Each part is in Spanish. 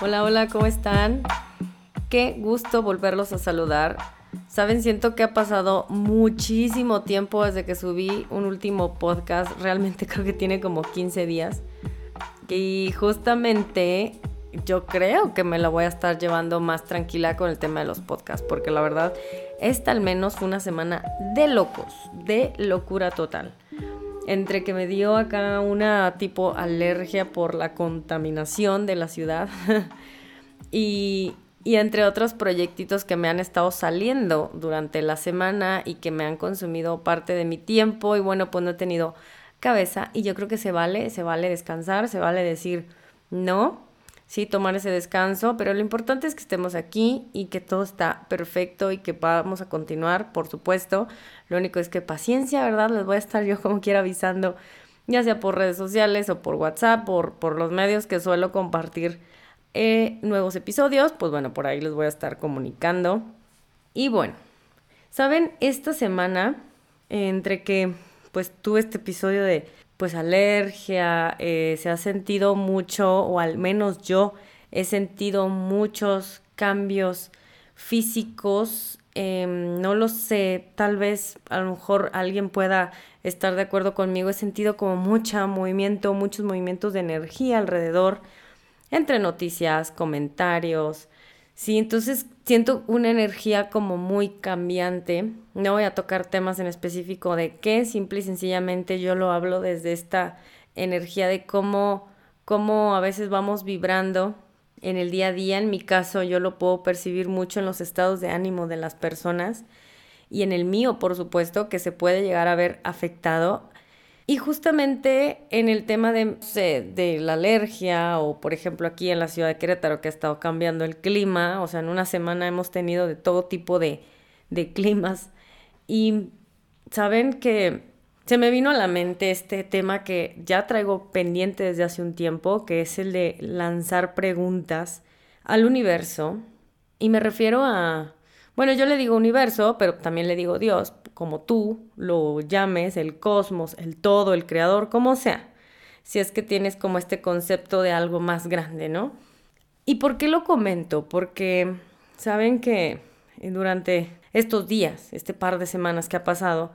Hola, hola, ¿cómo están? Qué gusto volverlos a saludar. Saben, siento que ha pasado muchísimo tiempo desde que subí un último podcast. Realmente creo que tiene como 15 días. Y justamente yo creo que me la voy a estar llevando más tranquila con el tema de los podcasts. Porque la verdad, esta al menos fue una semana de locos, de locura total entre que me dio acá una tipo alergia por la contaminación de la ciudad. Y, y, entre otros proyectitos que me han estado saliendo durante la semana y que me han consumido parte de mi tiempo. Y bueno, pues no he tenido cabeza. Y yo creo que se vale, se vale descansar, se vale decir no, sí, tomar ese descanso, pero lo importante es que estemos aquí y que todo está perfecto y que vamos a continuar, por supuesto. Lo único es que paciencia, ¿verdad? Les voy a estar yo como quiera avisando, ya sea por redes sociales o por WhatsApp, por, por los medios que suelo compartir eh, nuevos episodios, pues bueno, por ahí les voy a estar comunicando. Y bueno, saben, esta semana, entre que pues tuve este episodio de pues alergia, eh, se ha sentido mucho, o al menos yo he sentido muchos cambios físicos. Em, no lo sé, tal vez a lo mejor alguien pueda estar de acuerdo conmigo. He sentido como mucho movimiento, muchos movimientos de energía alrededor, entre noticias, comentarios, Sí, entonces siento una energía como muy cambiante. No voy a tocar temas en específico de qué, simple y sencillamente yo lo hablo desde esta energía de cómo, cómo a veces vamos vibrando en el día a día. En mi caso yo lo puedo percibir mucho en los estados de ánimo de las personas y en el mío, por supuesto, que se puede llegar a ver afectado y justamente en el tema de, de la alergia o por ejemplo aquí en la ciudad de Querétaro que ha estado cambiando el clima, o sea, en una semana hemos tenido de todo tipo de, de climas. Y saben que se me vino a la mente este tema que ya traigo pendiente desde hace un tiempo, que es el de lanzar preguntas al universo y me refiero a, bueno, yo le digo universo, pero también le digo Dios, como tú lo llames, el cosmos, el todo, el creador, como sea, si es que tienes como este concepto de algo más grande, ¿no? ¿Y por qué lo comento? Porque saben que durante estos días, este par de semanas que ha pasado,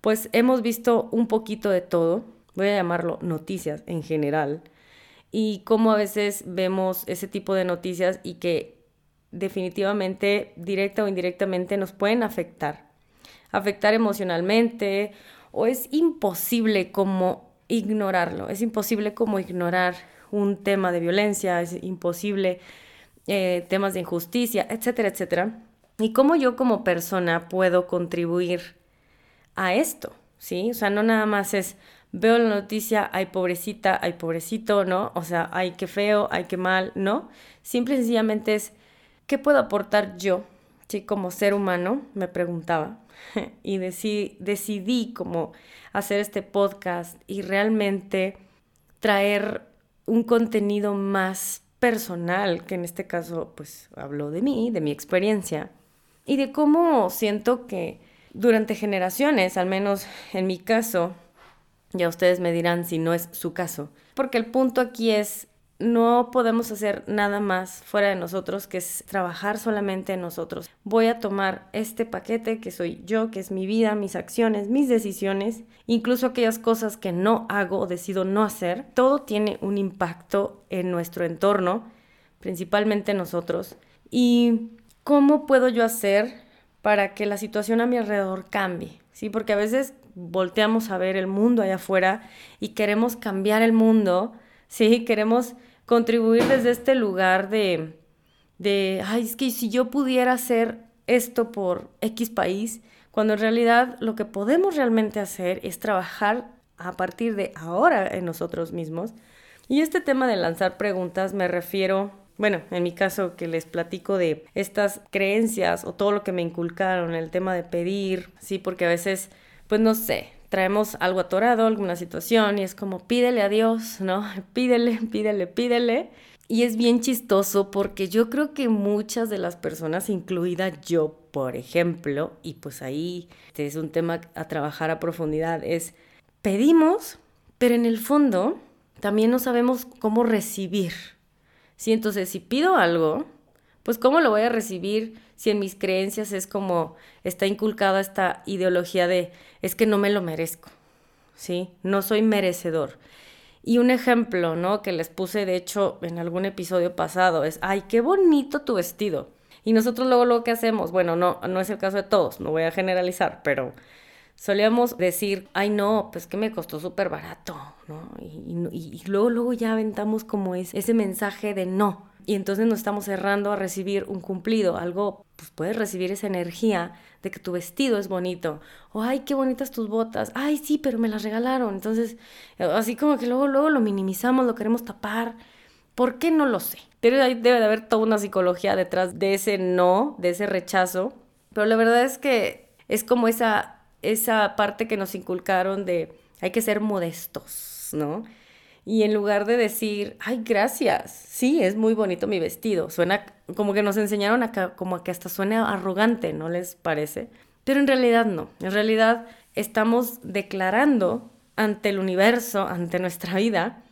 pues hemos visto un poquito de todo, voy a llamarlo noticias en general, y cómo a veces vemos ese tipo de noticias y que definitivamente, directa o indirectamente, nos pueden afectar afectar emocionalmente o es imposible como ignorarlo, es imposible como ignorar un tema de violencia, es imposible eh, temas de injusticia, etcétera, etcétera. Y cómo yo como persona puedo contribuir a esto, ¿sí? O sea, no nada más es, veo la noticia, hay pobrecita, hay pobrecito, ¿no? O sea, hay que feo, hay que mal, ¿no? Simple y sencillamente es, ¿qué puedo aportar yo, sí, como ser humano? Me preguntaba y decidí, decidí como hacer este podcast y realmente traer un contenido más personal, que en este caso pues hablo de mí, de mi experiencia y de cómo siento que durante generaciones, al menos en mi caso, ya ustedes me dirán si no es su caso, porque el punto aquí es no podemos hacer nada más fuera de nosotros que es trabajar solamente en nosotros. Voy a tomar este paquete que soy yo, que es mi vida, mis acciones, mis decisiones, incluso aquellas cosas que no hago o decido no hacer. Todo tiene un impacto en nuestro entorno, principalmente nosotros. ¿Y cómo puedo yo hacer para que la situación a mi alrededor cambie? Sí, porque a veces volteamos a ver el mundo allá afuera y queremos cambiar el mundo, sí, queremos contribuir desde este lugar de, de, ay, es que si yo pudiera hacer esto por X país, cuando en realidad lo que podemos realmente hacer es trabajar a partir de ahora en nosotros mismos. Y este tema de lanzar preguntas me refiero, bueno, en mi caso que les platico de estas creencias o todo lo que me inculcaron, el tema de pedir, sí, porque a veces, pues no sé, traemos algo atorado, alguna situación y es como pídele a Dios, ¿no? Pídele, pídele, pídele. Y es bien chistoso porque yo creo que muchas de las personas, incluida yo, por ejemplo, y pues ahí este es un tema a trabajar a profundidad, es pedimos, pero en el fondo también no sabemos cómo recibir. Sí, entonces si pido algo, pues ¿cómo lo voy a recibir si en mis creencias es como está inculcada esta ideología de es que no me lo merezco? ¿Sí? No soy merecedor. Y un ejemplo, ¿no? Que les puse, de hecho, en algún episodio pasado, es, ay, qué bonito tu vestido. Y nosotros luego lo que hacemos, bueno, no, no es el caso de todos, no voy a generalizar, pero solíamos decir, ay no, pues que me costó súper barato, ¿no? Y, luego, luego ya aventamos como ese mensaje de no. Y entonces nos estamos cerrando a recibir un cumplido, algo, pues puedes recibir esa energía de que tu vestido es bonito, o ay, qué bonitas tus botas, ay, sí, pero me las regalaron. Entonces, así como que luego, luego lo minimizamos, lo queremos tapar. ¿Por qué no lo sé? Pero ahí debe de haber toda una psicología detrás de ese no, de ese rechazo. Pero la verdad es que es como esa esa parte que nos inculcaron de hay que ser modestos, ¿no? Y en lugar de decir, ay, gracias, sí, es muy bonito mi vestido, suena como que nos enseñaron acá, como que hasta suena arrogante, ¿no les parece? Pero en realidad no, en realidad estamos declarando ante el universo, ante nuestra vida,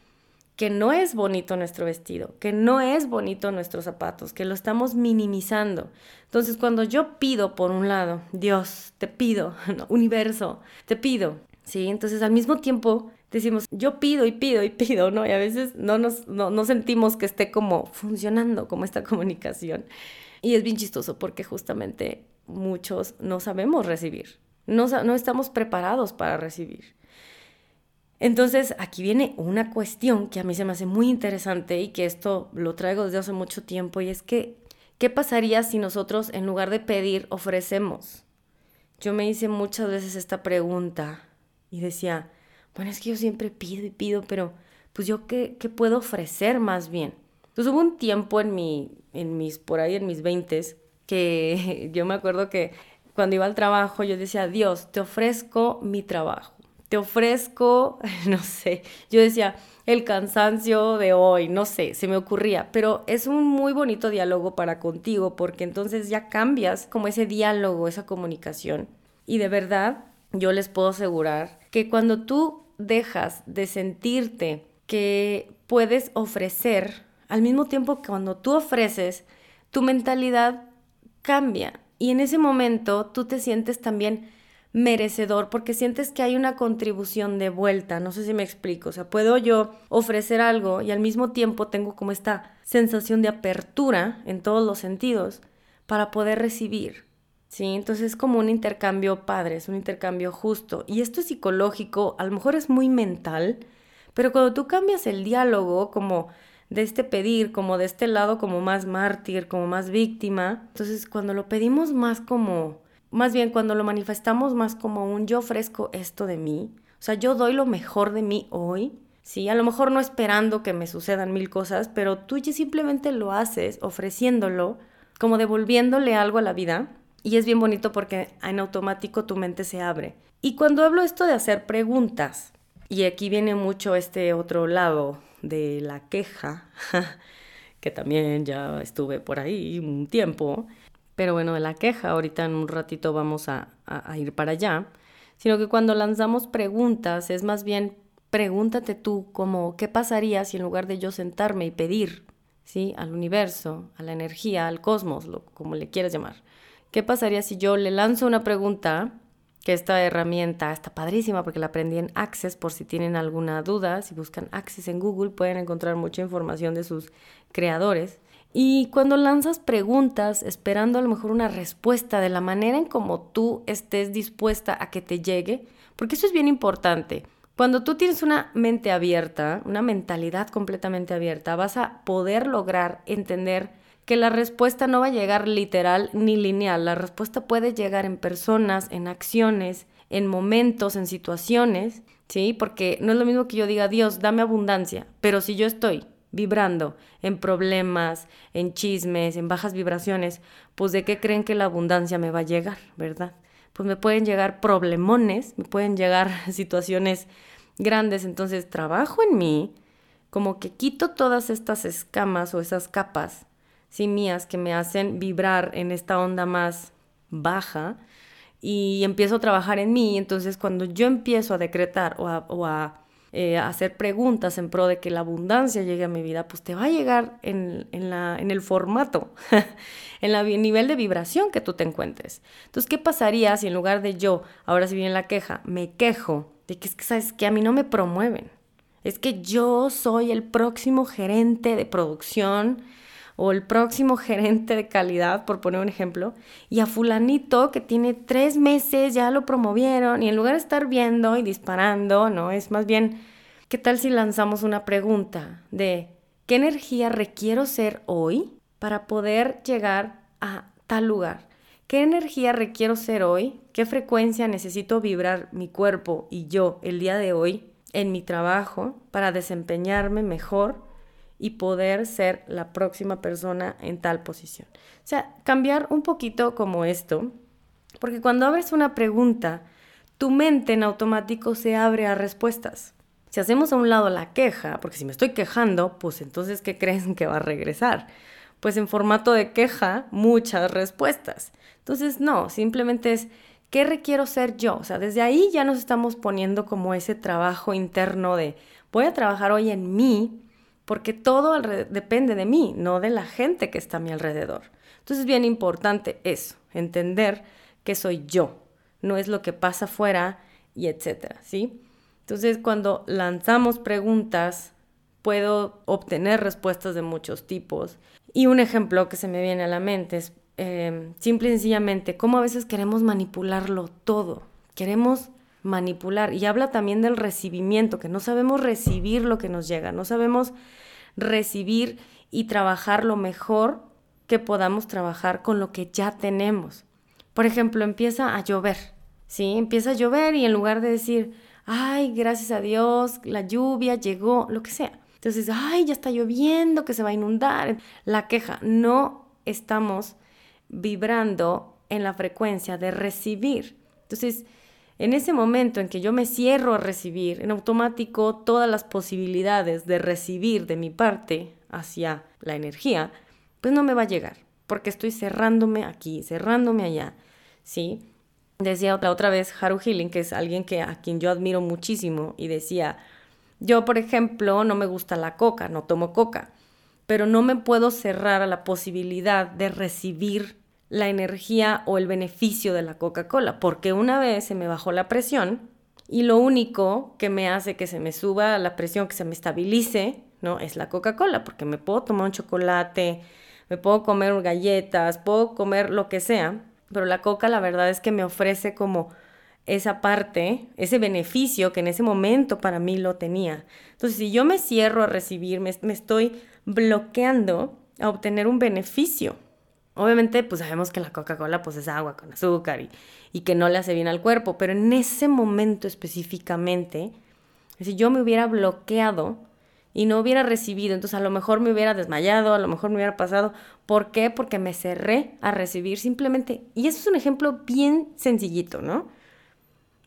que no es bonito nuestro vestido, que no es bonito nuestros zapatos, que lo estamos minimizando. Entonces, cuando yo pido, por un lado, Dios, te pido, universo, te pido, ¿sí? Entonces, al mismo tiempo, decimos, yo pido y pido y pido, ¿no? Y a veces no nos no, sentimos que esté como funcionando como esta comunicación. Y es bien chistoso porque justamente muchos no sabemos recibir, no, no estamos preparados para recibir. Entonces, aquí viene una cuestión que a mí se me hace muy interesante y que esto lo traigo desde hace mucho tiempo y es que, ¿qué pasaría si nosotros en lugar de pedir ofrecemos? Yo me hice muchas veces esta pregunta y decía, bueno, es que yo siempre pido y pido, pero pues yo qué, qué puedo ofrecer más bien. Entonces hubo un tiempo en mi, en mis, por ahí en mis veintes, que yo me acuerdo que cuando iba al trabajo yo decía, Dios, te ofrezco mi trabajo te ofrezco, no sé, yo decía, el cansancio de hoy, no sé, se me ocurría, pero es un muy bonito diálogo para contigo porque entonces ya cambias como ese diálogo, esa comunicación. Y de verdad, yo les puedo asegurar que cuando tú dejas de sentirte que puedes ofrecer, al mismo tiempo que cuando tú ofreces, tu mentalidad cambia. Y en ese momento tú te sientes también merecedor porque sientes que hay una contribución de vuelta, no sé si me explico, o sea, puedo yo ofrecer algo y al mismo tiempo tengo como esta sensación de apertura en todos los sentidos para poder recibir. ¿Sí? Entonces es como un intercambio padre, es un intercambio justo. Y esto es psicológico, a lo mejor es muy mental, pero cuando tú cambias el diálogo como de este pedir, como de este lado como más mártir, como más víctima, entonces cuando lo pedimos más como más bien cuando lo manifestamos más como un yo ofrezco esto de mí, o sea, yo doy lo mejor de mí hoy, sí, a lo mejor no esperando que me sucedan mil cosas, pero tú ya simplemente lo haces ofreciéndolo, como devolviéndole algo a la vida, y es bien bonito porque en automático tu mente se abre. Y cuando hablo esto de hacer preguntas, y aquí viene mucho este otro lado de la queja, que también ya estuve por ahí un tiempo, pero bueno, de la queja, ahorita en un ratito vamos a, ir para allá, sino que cuando lanzamos preguntas es más bien pregúntate tú como qué pasaría si en lugar de yo sentarme y pedir, ¿sí? Al universo, a la energía, al cosmos, lo, como le quieras llamar. ¿Qué pasaría si yo le lanzo una pregunta? Que esta herramienta está padrísima porque la aprendí en Access por si tienen alguna duda. Si buscan Access en Google pueden encontrar mucha información de sus creadores. Y cuando lanzas preguntas esperando a lo mejor una respuesta de la manera en como tú estés dispuesta a que te llegue, porque eso es bien importante. Cuando tú tienes una mente abierta, una mentalidad completamente abierta, vas a poder lograr entender que la respuesta no va a llegar literal ni lineal. La respuesta puede llegar en personas, en acciones, en momentos, en situaciones, ¿sí? Porque no es lo mismo que yo diga, Dios, dame abundancia, pero si yo estoy vibrando en problemas, en chismes, en bajas vibraciones, pues de qué creen que la abundancia me va a llegar, ¿verdad? Pues me pueden llegar problemones, me pueden llegar situaciones grandes, entonces trabajo en mí, como que quito todas estas escamas o esas capas, sí, mías, que me hacen vibrar en esta onda más baja y empiezo a trabajar en mí, entonces cuando yo empiezo a decretar o a, eh, hacer preguntas en pro de que la abundancia llegue a mi vida, pues te va a llegar en el formato, en el nivel de vibración que tú te encuentres. Entonces, ¿qué pasaría si en lugar de yo, ahora si viene la queja, me quejo de que es que, ¿sabes que A mí no me promueven. Es que yo soy el próximo gerente de producción o el próximo gerente de calidad, por poner un ejemplo, y a fulanito que tiene tres meses ya lo promovieron y en lugar de estar viendo y disparando, ¿no? Es más bien, ¿qué tal si lanzamos una pregunta de qué energía requiero ser hoy para poder llegar a tal lugar? ¿Qué energía requiero ser hoy? ¿Qué frecuencia necesito vibrar mi cuerpo y yo el día de hoy en mi trabajo para desempeñarme mejor y poder ser la próxima persona en tal posición. O sea, cambiar un poquito como esto, porque cuando abres una pregunta, tu mente en automático se abre a respuestas. Si hacemos a un lado la queja, porque si me estoy quejando, pues entonces, ¿qué creen que va a regresar? Pues en formato de queja, muchas respuestas. Entonces, no, simplemente es, ¿qué requiero ser yo? O sea, desde ahí ya nos estamos poniendo como ese trabajo interno de, voy a trabajar hoy en mí porque todo depende de mí, no de la gente que está a mi alrededor. Entonces es bien importante eso, entender que soy yo, no es lo que pasa afuera y etcétera, ¿sí? Entonces cuando lanzamos preguntas, puedo obtener respuestas de muchos tipos. Y un ejemplo que se me viene a la mente es eh, simple y sencillamente cómo a veces queremos manipularlo todo. Queremos manipular. Y habla también del recibimiento, que no sabemos recibir lo que nos llega, no sabemos recibir y trabajar lo mejor que podamos trabajar con lo que ya tenemos. Por ejemplo, empieza a llover, ¿sí? Empieza a llover y en lugar de decir, ay, gracias a Dios, la lluvia llegó, lo que sea. Entonces, ay, ya está lloviendo, que se va a inundar. La queja, no estamos vibrando en la frecuencia de recibir. Entonces, en ese momento en que yo me cierro a recibir, en automático todas las posibilidades de recibir de mi parte hacia la energía, pues no me va a llegar, porque estoy cerrándome aquí, cerrándome allá, ¿sí? Decía otra, otra vez Haru Healing, que es alguien que, a quien yo admiro muchísimo, y decía, yo, por ejemplo, no me gusta la coca, no tomo coca, pero no me puedo cerrar a la posibilidad de recibir la energía o el beneficio de la Coca-Cola, porque una vez se me bajó la presión y lo único que me hace que se me suba la presión, que se me estabilice, ¿no? Es la Coca-Cola, porque me puedo tomar un chocolate, me puedo comer galletas, puedo comer lo que sea, pero la Coca la verdad es que me ofrece como esa parte, ese beneficio que en ese momento para mí lo tenía. Entonces, si yo me cierro a recibir, me, me estoy bloqueando a obtener un beneficio Obviamente, pues sabemos que la Coca-Cola pues es agua con azúcar y, y, que no le hace bien al cuerpo, pero en ese momento específicamente, si yo me hubiera bloqueado y no hubiera recibido, entonces a lo mejor me hubiera desmayado, a lo mejor me hubiera pasado. ¿Por qué? Porque me cerré a recibir simplemente. Y eso es un ejemplo bien sencillito, ¿no?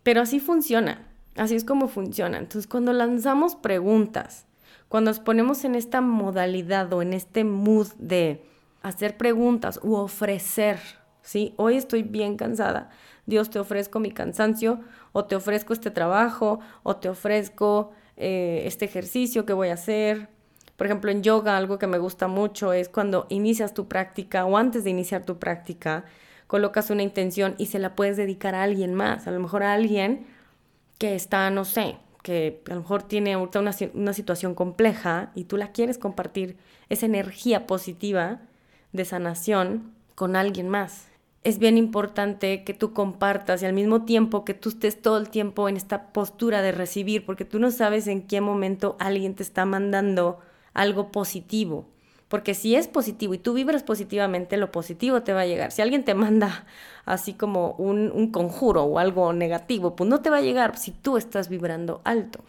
Pero así funciona, así es como funciona. Entonces cuando lanzamos preguntas, cuando nos ponemos en esta modalidad o en este mood de hacer preguntas u ofrecer, ¿sí? Hoy estoy bien cansada. Dios te ofrezco mi cansancio o te ofrezco este trabajo o te ofrezco eh, este ejercicio que voy a hacer. Por ejemplo, en yoga algo que me gusta mucho es cuando inicias tu práctica o antes de iniciar tu práctica, colocas una intención y se la puedes dedicar a alguien más, a lo mejor a alguien que está, no sé, que a lo mejor tiene ahorita una, una situación compleja y tú la quieres compartir, esa energía positiva de sanación con alguien más. Es bien importante que tú compartas y al mismo tiempo que tú estés todo el tiempo en esta postura de recibir, porque tú no sabes en qué momento alguien te está mandando algo positivo. Porque si es positivo y tú vibras positivamente, lo positivo te va a llegar. Si alguien te manda así como un, conjuro o algo negativo, pues no te va a llegar si tú estás vibrando alto.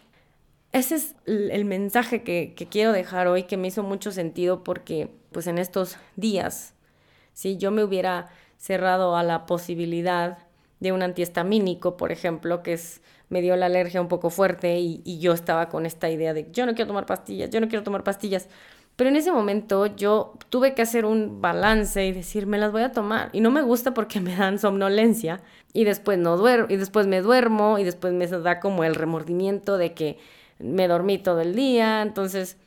Ese es el mensaje que, quiero dejar hoy, que me hizo mucho sentido porque pues en estos días, si yo me hubiera cerrado a la posibilidad de un antihistamínico, por ejemplo, que me dio la alergia un poco fuerte y, y yo estaba con esta idea de yo no quiero tomar pastillas, yo no quiero tomar pastillas. Pero en ese momento yo tuve que hacer un balance y decir, me las voy a tomar. Y no me gusta porque me dan somnolencia y después no duermo, y después me duermo y después me da como el remordimiento de que me dormí todo el día, entonces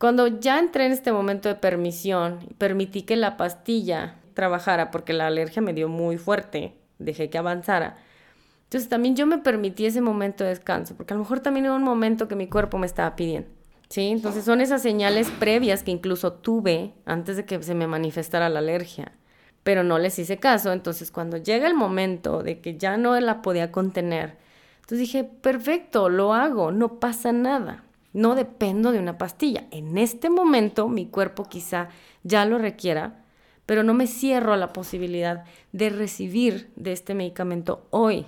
cuando ya entré en este momento de permisión, permití que la pastilla trabajara porque la alergia me dio muy fuerte, dejé que avanzara. Entonces también yo me permití ese momento de descanso, porque a lo mejor también era un momento que mi cuerpo me estaba pidiendo. ¿Sí? Entonces son esas señales previas que incluso tuve antes de que se me manifestara la alergia, pero no les hice caso. Entonces cuando llega el momento de que ya no la podía contener, entonces dije, perfecto, lo hago, no pasa nada. No dependo de una pastilla. En este momento mi cuerpo quizá ya lo requiera, pero no me cierro a la posibilidad de recibir de este medicamento hoy.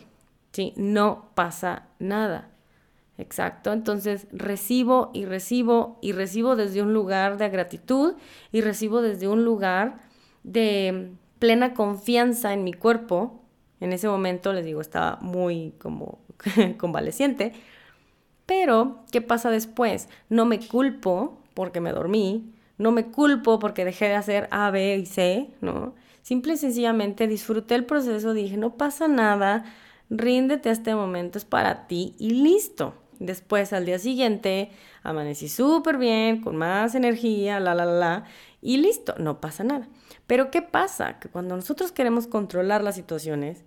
¿sí? No pasa nada. Exacto, entonces recibo y recibo y recibo desde un lugar de gratitud y recibo desde un lugar de plena confianza en mi cuerpo. En ese momento, les digo, estaba muy como convaleciente. Pero, ¿qué pasa después? No me culpo porque me dormí, no me culpo porque dejé de hacer A, B y C, ¿no? Simple y sencillamente disfruté el proceso, dije, no pasa nada, ríndete a este momento, es para ti y listo. Después, al día siguiente, amanecí súper bien, con más energía, la, la, la, la, y listo, no pasa nada. Pero ¿qué pasa? Que cuando nosotros queremos controlar las situaciones,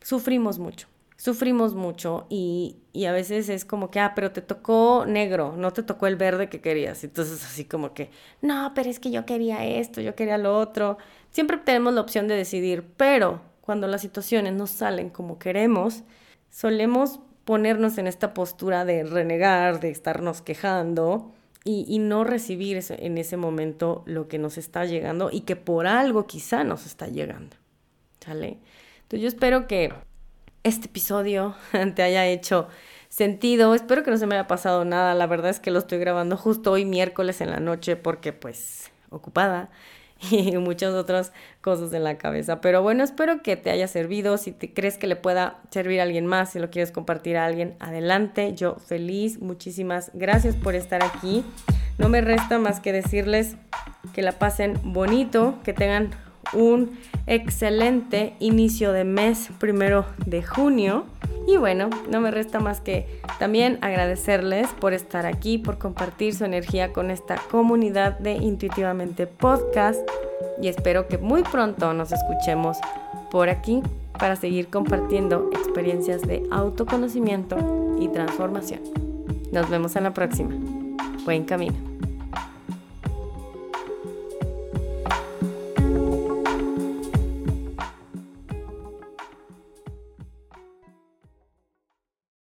sufrimos mucho sufrimos mucho y, y, a veces es como que, ah, pero te tocó negro, no te tocó el verde que querías. Entonces así como que, no, pero es que yo quería esto, yo quería lo otro. Siempre tenemos la opción de decidir, pero cuando las situaciones no salen como queremos, solemos ponernos en esta postura de renegar, de estarnos quejando y, y no recibir en ese momento lo que nos está llegando y que por algo quizá nos está llegando. ¿Sale? Entonces yo espero que este episodio te haya hecho sentido. Espero que no se me haya pasado nada. La verdad es que lo estoy grabando justo hoy miércoles en la noche porque pues ocupada y muchas otras cosas en la cabeza. Pero bueno, espero que te haya servido. Si te crees que le pueda servir a alguien más, si lo quieres compartir a alguien, adelante. Yo feliz. Muchísimas gracias por estar aquí. No me resta más que decirles que la pasen bonito, que tengan un excelente inicio de mes primero de junio. Y bueno, no me resta más que también agradecerles por estar aquí, por compartir su energía con esta comunidad de Intuitivamente Podcast. Y espero que muy pronto nos escuchemos por aquí para seguir compartiendo experiencias de autoconocimiento y transformación. Nos vemos en la próxima. Buen camino.